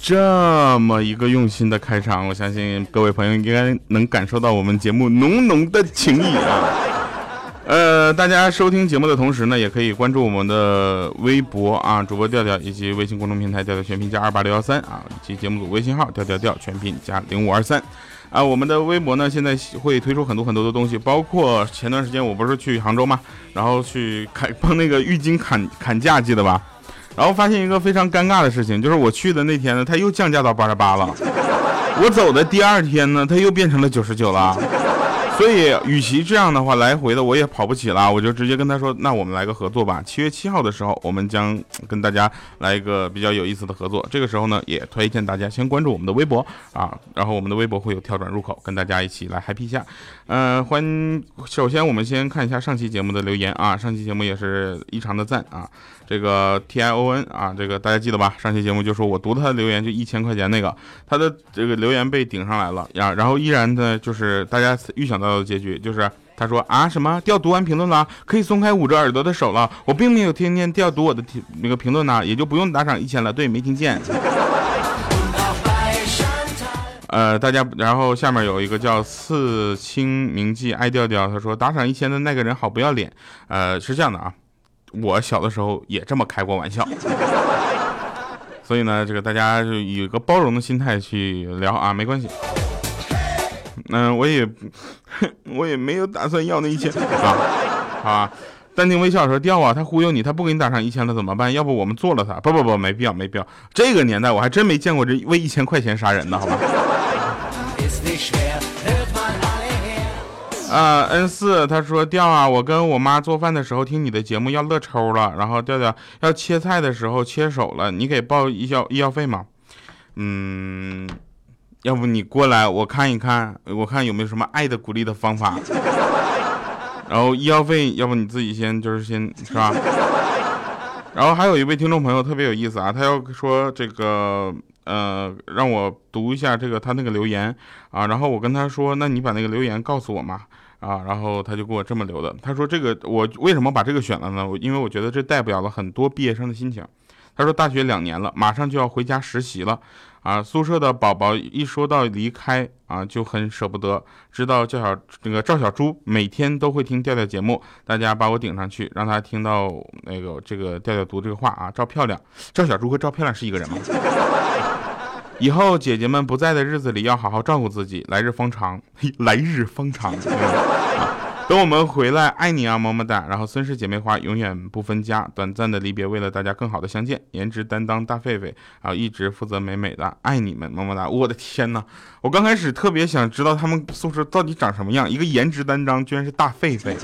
这么一个用心的开场，我相信各位朋友应该能感受到我们节目浓浓的情谊啊！呃，大家收听节目的同时呢，也可以关注我们的微博啊，主播调调以及微信公众平台调调全拼加二八六幺三啊，以及节目组微信号调调调全拼加零五二三啊。我们的微博呢，现在会推出很多很多的东西，包括前段时间我不是去杭州嘛，然后去砍帮那个浴巾砍砍价，记得吧？然后发现一个非常尴尬的事情，就是我去的那天呢，它又降价到八十八了。我走的第二天呢，它又变成了九十九了。所以，与其这样的话，来回的我也跑不起了，我就直接跟他说：“那我们来个合作吧。七月七号的时候，我们将跟大家来一个比较有意思的合作。这个时候呢，也推荐大家先关注我们的微博啊，然后我们的微博会有跳转入口，跟大家一起来 happy 一下。嗯，欢，首先我们先看一下上期节目的留言啊，上期节目也是异常的赞啊。这个 T I O N 啊，这个大家记得吧？上期节目就说我读他的留言就一千块钱那个，他的这个留言被顶上来了呀。然后依然呢，就是大家预想到的结局，就是他说啊什么调读完评论了，可以松开捂着耳朵的手了。我并没有听见调读我的那个评论呢，也就不用打赏一千了。对，没听见。呃，大家，然后下面有一个叫刺青铭记爱调调，他说打赏一千的那个人好不要脸。呃，是这样的啊。我小的时候也这么开过玩笑，所以呢，这个大家就以一个包容的心态去聊啊，没关系。嗯，我也我也没有打算要那一千啊，好吧。淡定微笑说掉啊，他忽悠你，他不给你打上一千了怎么办？要不我们做了他？不不不，没必要，没必要。这个年代我还真没见过这为一千块钱杀人的，好吧。啊，N 四，他说调啊，我跟我妈做饭的时候听你的节目要乐抽了，然后调调要切菜的时候切手了，你给报医药医药费吗？嗯，要不你过来我看一看，我看有没有什么爱的鼓励的方法。然后医药费，要不你自己先就是先是吧？然后还有一位听众朋友特别有意思啊，他要说这个呃，让我读一下这个他那个留言啊，然后我跟他说，那你把那个留言告诉我嘛。啊，然后他就给我这么留的，他说这个我为什么把这个选了呢？因为我觉得这代表了很多毕业生的心情。他说大学两年了，马上就要回家实习了，啊，宿舍的宝宝一说到离开啊就很舍不得。知道赵小那个赵小猪每天都会听调调节目，大家把我顶上去，让他听到那个这个调调读这个话啊。赵漂亮，赵小猪和赵漂亮是一个人吗？以后姐姐们不在的日子里，要好好照顾自己。来日方长，来日方长。等我们回来，爱你啊，么么哒。然后孙氏姐妹花永远不分家，短暂的离别，为了大家更好的相见。颜值担当大狒狒，然后，一直负责美美的，爱你们，么么哒。我的天哪，我刚开始特别想知道他们宿舍到底长什么样，一个颜值担当，居然是大狒狒。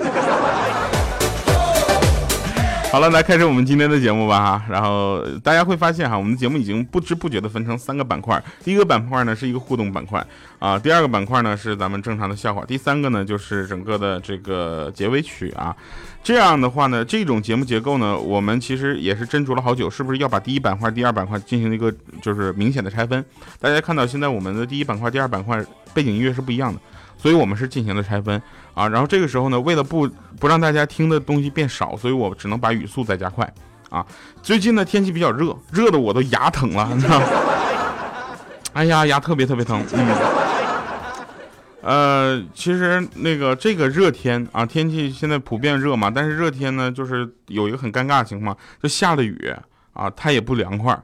好了，来开始我们今天的节目吧哈。然后大家会发现哈，我们的节目已经不知不觉的分成三个板块。第一个板块呢是一个互动板块啊，第二个板块呢是咱们正常的笑话，第三个呢就是整个的这个结尾曲啊。这样的话呢，这种节目结构呢，我们其实也是斟酌了好久，是不是要把第一板块、第二板块进行一个就是明显的拆分？大家看到现在我们的第一板块、第二板块背景音乐是不一样的。所以我们是进行了拆分啊，然后这个时候呢，为了不不让大家听的东西变少，所以我只能把语速再加快啊。最近呢天气比较热，热的我都牙疼了，你知道吗？哎呀，牙特别特别疼。嗯。呃，其实那个这个热天啊，天气现在普遍热嘛，但是热天呢，就是有一个很尴尬的情况，就下了雨啊，它也不凉快。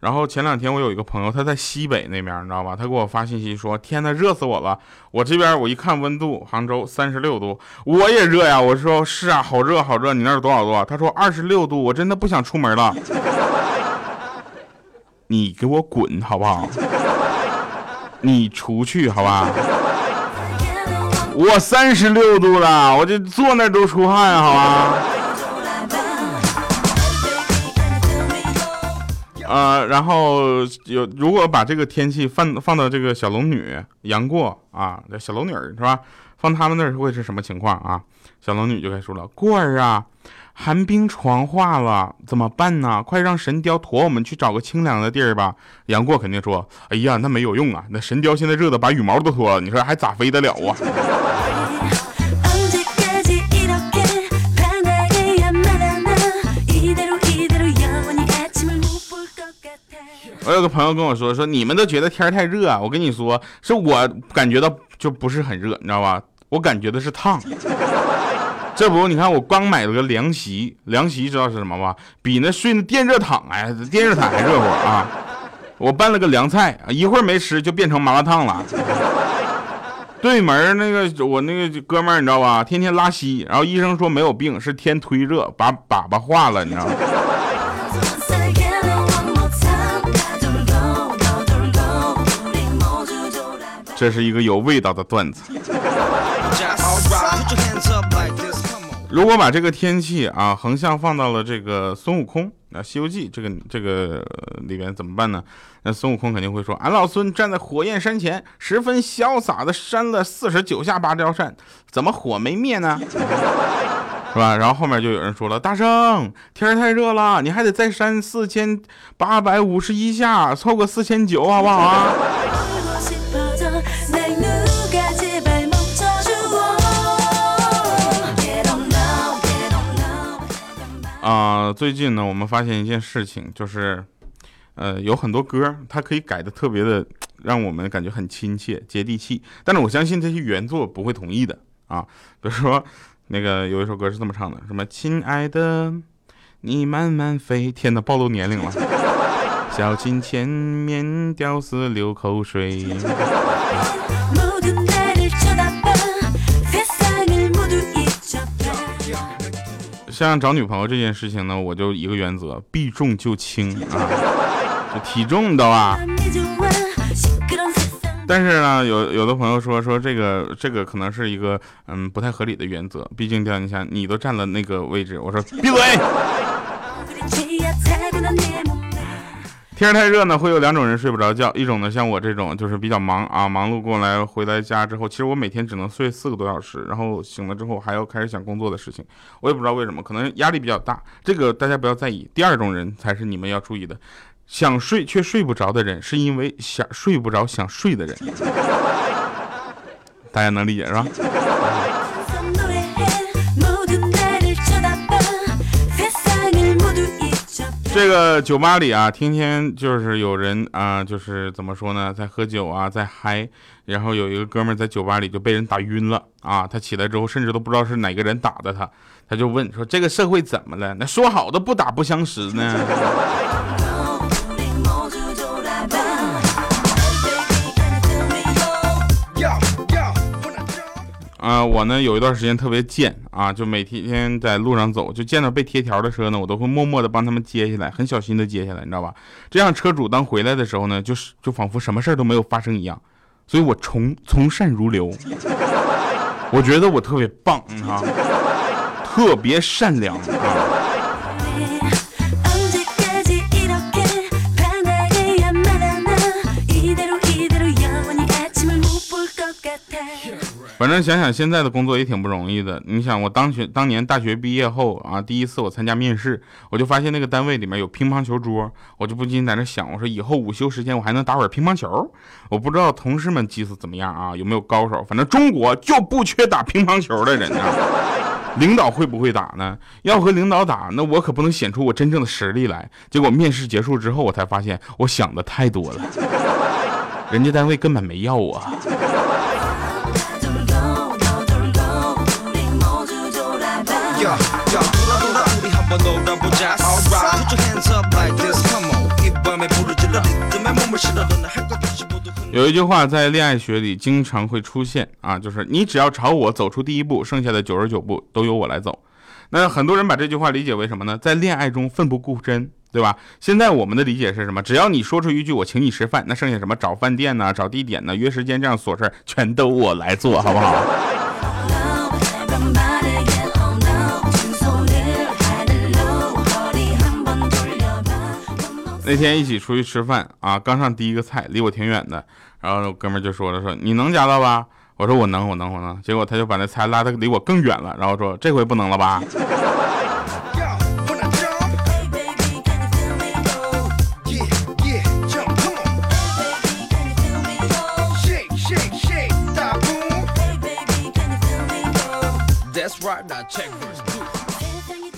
然后前两天我有一个朋友，他在西北那边，你知道吧？他给我发信息说：“天呐，热死我了！”我这边我一看温度，杭州三十六度，我也热呀。我说：“是啊，好热好热。”你那儿多少度？他说：“二十六度。”我真的不想出门了。你给我滚好不好？你出去好吧？我三十六度了，我这坐那都出汗，好吧？呃，然后有如果把这个天气放放到这个小龙女杨过啊，小龙女是吧？放他们那儿会是什么情况啊？小龙女就该说了，过儿啊，寒冰床化了，怎么办呢？快让神雕驮我们去找个清凉的地儿吧。杨过肯定说，哎呀，那没有用啊，那神雕现在热的把羽毛都脱了，你说还咋飞得了啊？我有个朋友跟我说，说你们都觉得天太热，我跟你说，是我感觉到就不是很热，你知道吧？我感觉的是烫。这不，你看我刚买了个凉席，凉席知道是什么吧？比那睡那电热毯，哎，电热毯还热乎啊！我拌了个凉菜，一会儿没吃就变成麻辣烫了。对门那个我那个哥们儿，你知道吧？天天拉稀，然后医生说没有病，是天忒热把粑粑化了，你知道吗？这是一个有味道的段子。如果把这个天气啊横向放到了这个孙悟空，那《西游记》这个这个里边怎么办呢？那孙悟空肯定会说：“俺老孙站在火焰山前，十分潇洒的扇了四十九下芭蕉扇，怎么火没灭呢？是吧？”然后后面就有人说了：“大圣，天太热了，你还得再扇四千八百五十一下，凑个四千九，好不好啊？”啊，最近呢，我们发现一件事情，就是，呃，有很多歌，它可以改的特别的，让我们感觉很亲切、接地气。但是我相信这些原作不会同意的啊。比如说，那个有一首歌是这么唱的：什么，亲爱的，你慢慢飞。天哪，暴露年龄了。小心前面屌丝流口水。像找女朋友这件事情呢，我就一个原则，避重就轻啊，就体重的吧。但是呢，有有的朋友说说这个这个可能是一个嗯不太合理的原则，毕竟这样你想，你都占了那个位置，我说闭嘴。天太热呢，会有两种人睡不着觉。一种呢，像我这种，就是比较忙啊，忙碌过来回来家之后，其实我每天只能睡四个多小时，然后醒了之后还要开始想工作的事情。我也不知道为什么，可能压力比较大。这个大家不要在意。第二种人才是你们要注意的，想睡却睡不着的人，是因为想睡不着想睡的人。大家能理解是吧？这个酒吧里啊，天天就是有人啊，就是怎么说呢，在喝酒啊，在嗨。然后有一个哥们在酒吧里就被人打晕了啊，他起来之后甚至都不知道是哪个人打的他，他就问说：“这个社会怎么了？那说好的不打不相识呢？” 啊，我呢有一段时间特别贱啊，就每天在路上走，就见到被贴条的车呢，我都会默默的帮他们接下来，很小心的接下来，你知道吧？这样车主当回来的时候呢，就是就仿佛什么事儿都没有发生一样，所以我从从善如流，我觉得我特别棒啊，特别善良啊。反正想想现在的工作也挺不容易的。你想我当学当年大学毕业后啊，第一次我参加面试，我就发现那个单位里面有乒乓球桌，我就不禁在那想，我说以后午休时间我还能打会儿乒乓球。我不知道同事们技术怎么样啊，有没有高手？反正中国就不缺打乒乓球的人呢。领导会不会打呢？要和领导打，那我可不能显出我真正的实力来。结果面试结束之后，我才发现我想的太多了，人家单位根本没要我。有一句话在恋爱学里经常会出现啊，就是你只要朝我走出第一步，剩下的九十九步都由我来走。那很多人把这句话理解为什么呢？在恋爱中奋不顾身，对吧？现在我们的理解是什么？只要你说出一句我请你吃饭，那剩下什么找饭店呢、找地点呢、约时间这样琐事全都我来做好不好？那天一起出去吃饭啊，刚上第一个菜，离我挺远的，然后哥们就说了，说你能夹到吧？我说我能，我能，我能。结果他就把那菜拉的离我更远了，然后说这回不能了吧？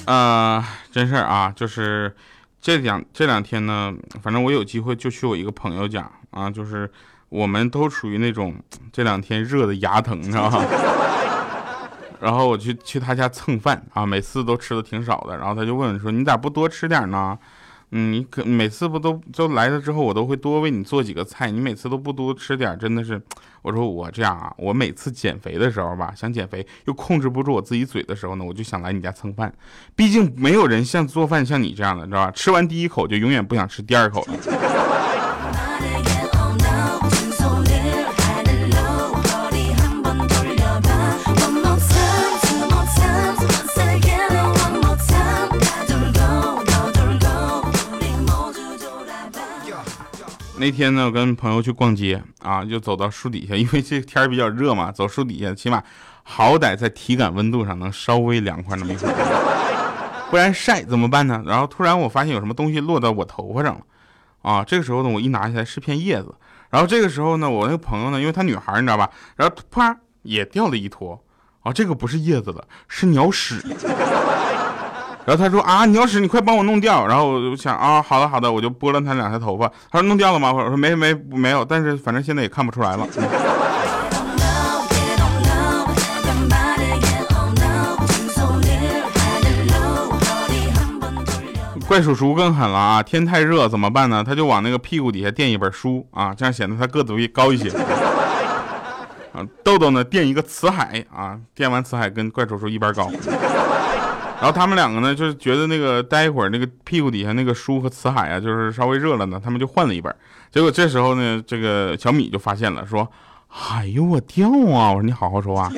啊，真事儿啊，就是这两这两天呢，反正我有机会就去我一个朋友家啊，就是我们都属于那种这两天热的牙疼，知道吧？然后我去去他家蹭饭啊，每次都吃的挺少的，然后他就问说：“你咋不多吃点呢？”嗯，你可每次不都都来了之后，我都会多为你做几个菜，你每次都不多吃点，真的是，我说我这样啊，我每次减肥的时候吧，想减肥又控制不住我自己嘴的时候呢，我就想来你家蹭饭，毕竟没有人像做饭像你这样的，知道吧？吃完第一口就永远不想吃第二口了。那天呢，我跟朋友去逛街啊，就走到树底下，因为这天比较热嘛，走树底下，起码好歹在体感温度上能稍微凉快那么一会儿，不然晒怎么办呢？然后突然我发现有什么东西落到我头发上了，啊，这个时候呢，我一拿起来是片叶子，然后这个时候呢，我那个朋友呢，因为她女孩你知道吧，然后啪也掉了一坨，啊，这个不是叶子了，是鸟屎。然后他说啊，你要是你快帮我弄掉。然后我就想啊，好的好的，我就拨了他两下头发。他说弄掉了吗？我说没没没有，但是反正现在也看不出来了。怪叔叔更狠了啊！天太热怎么办呢？他就往那个屁股底下垫一本书啊，这样显得他个子会高一些。啊，豆豆呢垫一个辞海啊，垫完辞海跟怪叔叔一般高。然后他们两个呢，就是觉得那个待一会儿，那个屁股底下那个书和辞海啊，就是稍微热了呢，他们就换了一本。结果这时候呢，这个小米就发现了，说：“哎呦我掉啊！”我说：“你好好说话，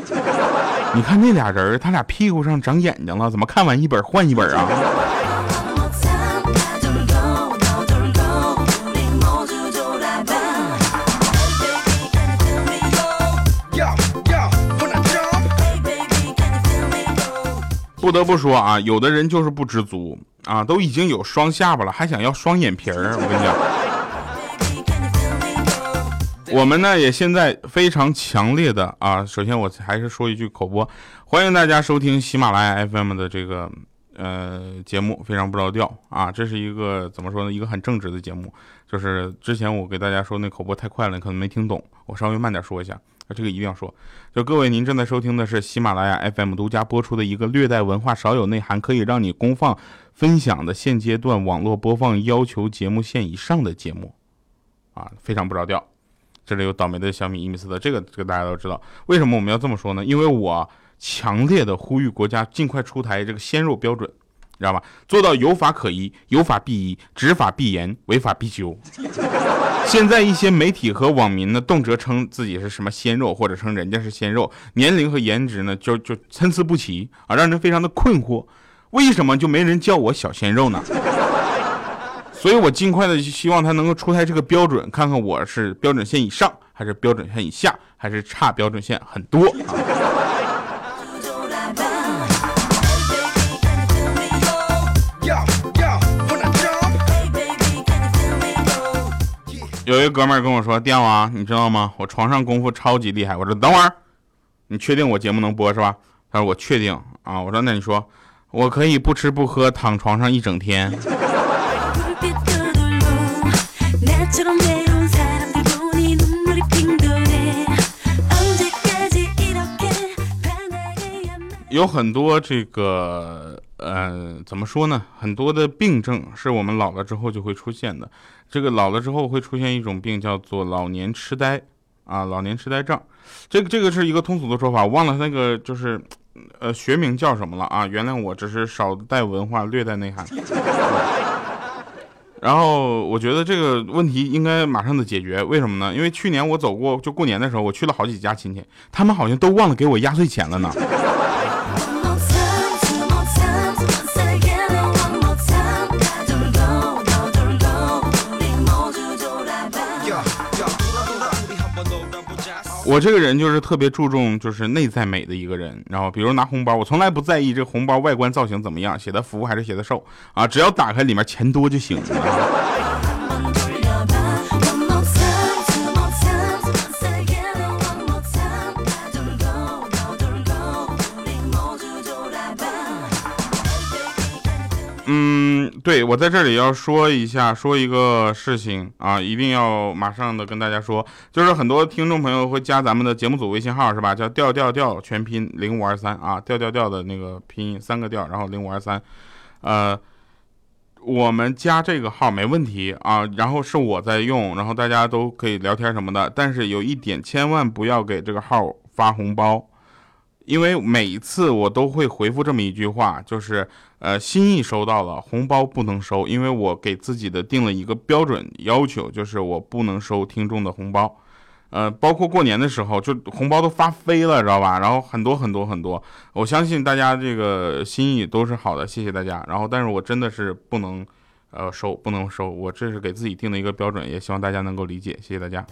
你看那俩人，他俩屁股上长眼睛了，怎么看完一本换一本啊？”不得不说啊，有的人就是不知足啊，都已经有双下巴了，还想要双眼皮儿。我跟你讲，我们呢也现在非常强烈的啊，首先我还是说一句口播，欢迎大家收听喜马拉雅 FM 的这个呃节目，非常不着调啊，这是一个怎么说呢，一个很正直的节目。就是之前我给大家说那口播太快了，你可能没听懂，我稍微慢点说一下。这个一定要说，就各位，您正在收听的是喜马拉雅 FM 独家播出的一个略带文化、少有内涵，可以让你公放分享的现阶段网络播放要求节目线以上的节目，啊，非常不着调。这里有倒霉的小米一米四的，这个这个大家都知道。为什么我们要这么说呢？因为我强烈的呼吁国家尽快出台这个鲜肉标准。知道吧？做到有法可依，有法必依，执法必严，违法必究。现在一些媒体和网民呢，动辄称自己是什么鲜肉，或者称人家是鲜肉，年龄和颜值呢，就就参差不齐啊，让人非常的困惑。为什么就没人叫我小鲜肉呢？所以我尽快的希望他能够出台这个标准，看看我是标准线以上，还是标准线以下，还是差标准线很多啊。有一个哥们儿跟我说：“电王，你知道吗？我床上功夫超级厉害。”我说：“等会儿，你确定我节目能播是吧？”他说：“我确定啊。”我说：“那你说，我可以不吃不喝躺床上一整天。”有很多这个。呃，怎么说呢？很多的病症是我们老了之后就会出现的。这个老了之后会出现一种病，叫做老年痴呆啊，老年痴呆症。这个这个是一个通俗的说法，忘了那个就是呃学名叫什么了啊？原谅我，只是少带文化，略带内涵。然后我觉得这个问题应该马上的解决，为什么呢？因为去年我走过，就过年的时候，我去了好几家亲戚，他们好像都忘了给我压岁钱了呢。我这个人就是特别注重就是内在美的一个人，然后比如拿红包，我从来不在意这红包外观造型怎么样，写的福还是写的寿啊，只要打开里面钱多就行。嗯，对我在这里要说一下，说一个事情啊，一定要马上的跟大家说，就是很多听众朋友会加咱们的节目组微信号是吧？叫调调调全拼零五二三啊，调调调的那个拼音三个调，然后零五二三，呃，我们加这个号没问题啊，然后是我在用，然后大家都可以聊天什么的，但是有一点千万不要给这个号发红包。因为每一次我都会回复这么一句话，就是呃心意收到了，红包不能收，因为我给自己的定了一个标准要求，就是我不能收听众的红包，呃，包括过年的时候，就红包都发飞了，知道吧？然后很多很多很多，我相信大家这个心意都是好的，谢谢大家。然后，但是我真的是不能，呃，收不能收，我这是给自己定的一个标准，也希望大家能够理解，谢谢大家。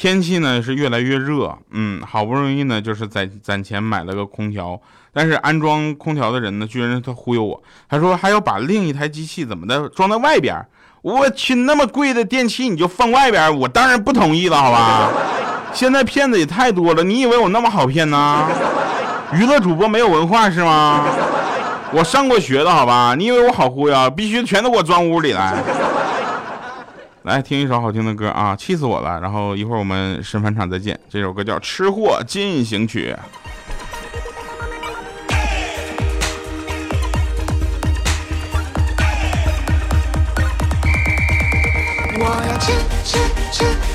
天气呢是越来越热，嗯，好不容易呢就是攒攒钱买了个空调，但是安装空调的人呢居然他忽悠我，他说还要把另一台机器怎么的装在外边，我去那么贵的电器你就放外边，我当然不同意了，好吧？现在骗子也太多了，你以为我那么好骗呢？娱乐主播没有文化是吗？我上过学的好吧？你以为我好忽悠？必须全都给我装屋里来。来听一首好听的歌啊，气死我了！然后一会儿我们神返场再见。这首歌叫《吃货进行曲》。我要吃吃吃。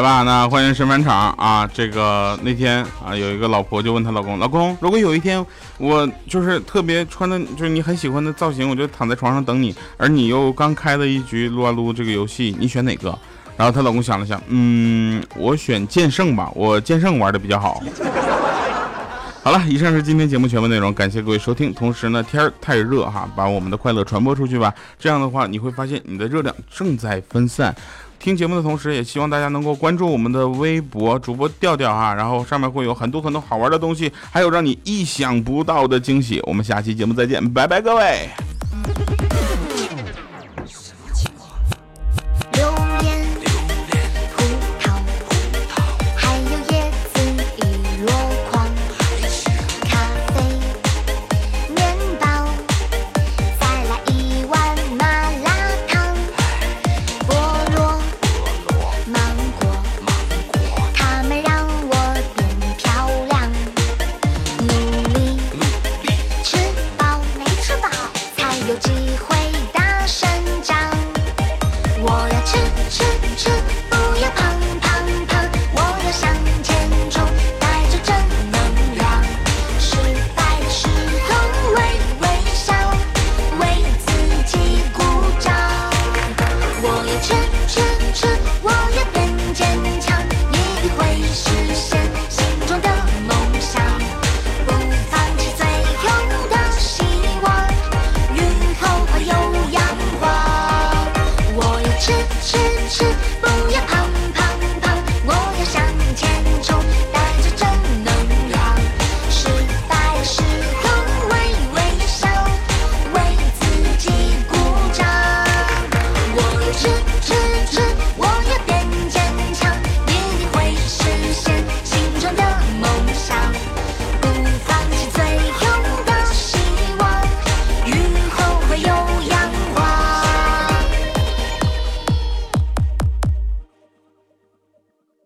来吧，那欢迎神返场啊！这个那天啊，有一个老婆就问她老公：“老公，如果有一天我就是特别穿的，就是你很喜欢的造型，我就躺在床上等你，而你又刚开了一局撸啊撸这个游戏，你选哪个？”然后她老公想了想，嗯，我选剑圣吧，我剑圣玩的比较好。好了，以上是今天节目全部内容，感谢各位收听。同时呢，天儿太热哈，把我们的快乐传播出去吧。这样的话，你会发现你的热量正在分散。听节目的同时，也希望大家能够关注我们的微博主播调调哈，然后上面会有很多很多好玩的东西，还有让你意想不到的惊喜。我们下期节目再见，拜拜，各位。